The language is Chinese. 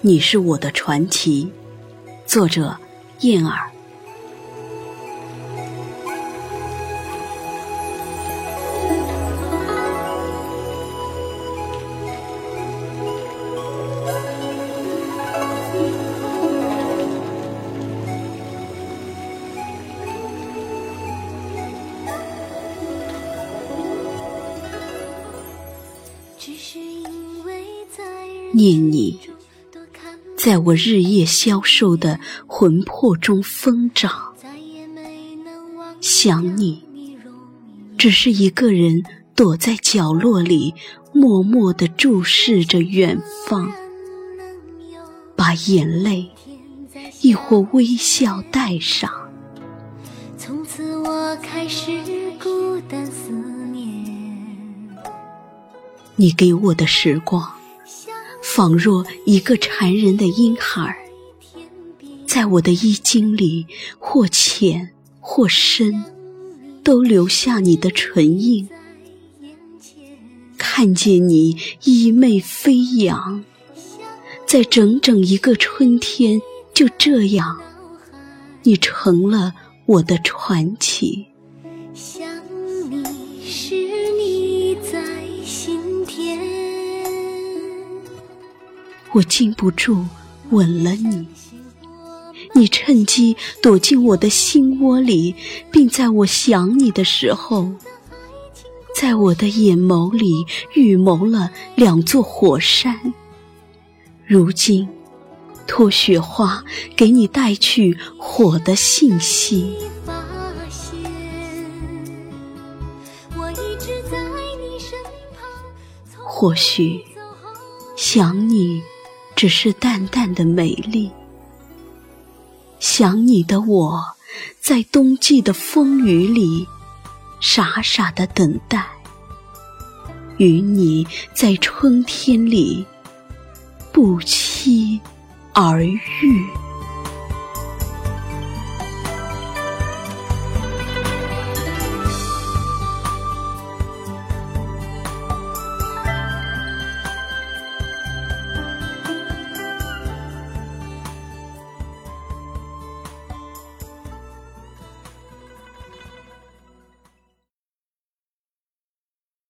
你是我的传奇。作者：燕儿。念你，在我日夜消瘦的魂魄中疯长。想你，只是一个人躲在角落里，默默地注视着远方，把眼泪亦或微笑带上。从此我开始孤单思念。你给我的时光。仿若一个缠人的婴孩，在我的衣襟里，或浅或深，都留下你的唇印。看见你衣袂飞扬，在整整一个春天，就这样，你成了我的传奇。我禁不住吻了你，你趁机躲进我的心窝里，并在我想你的时候，在我的眼眸里预谋了两座火山。如今，托雪花给你带去火的信息。或许，想你。只是淡淡的美丽，想你的我，在冬季的风雨里，傻傻的等待，与你在春天里不期而遇。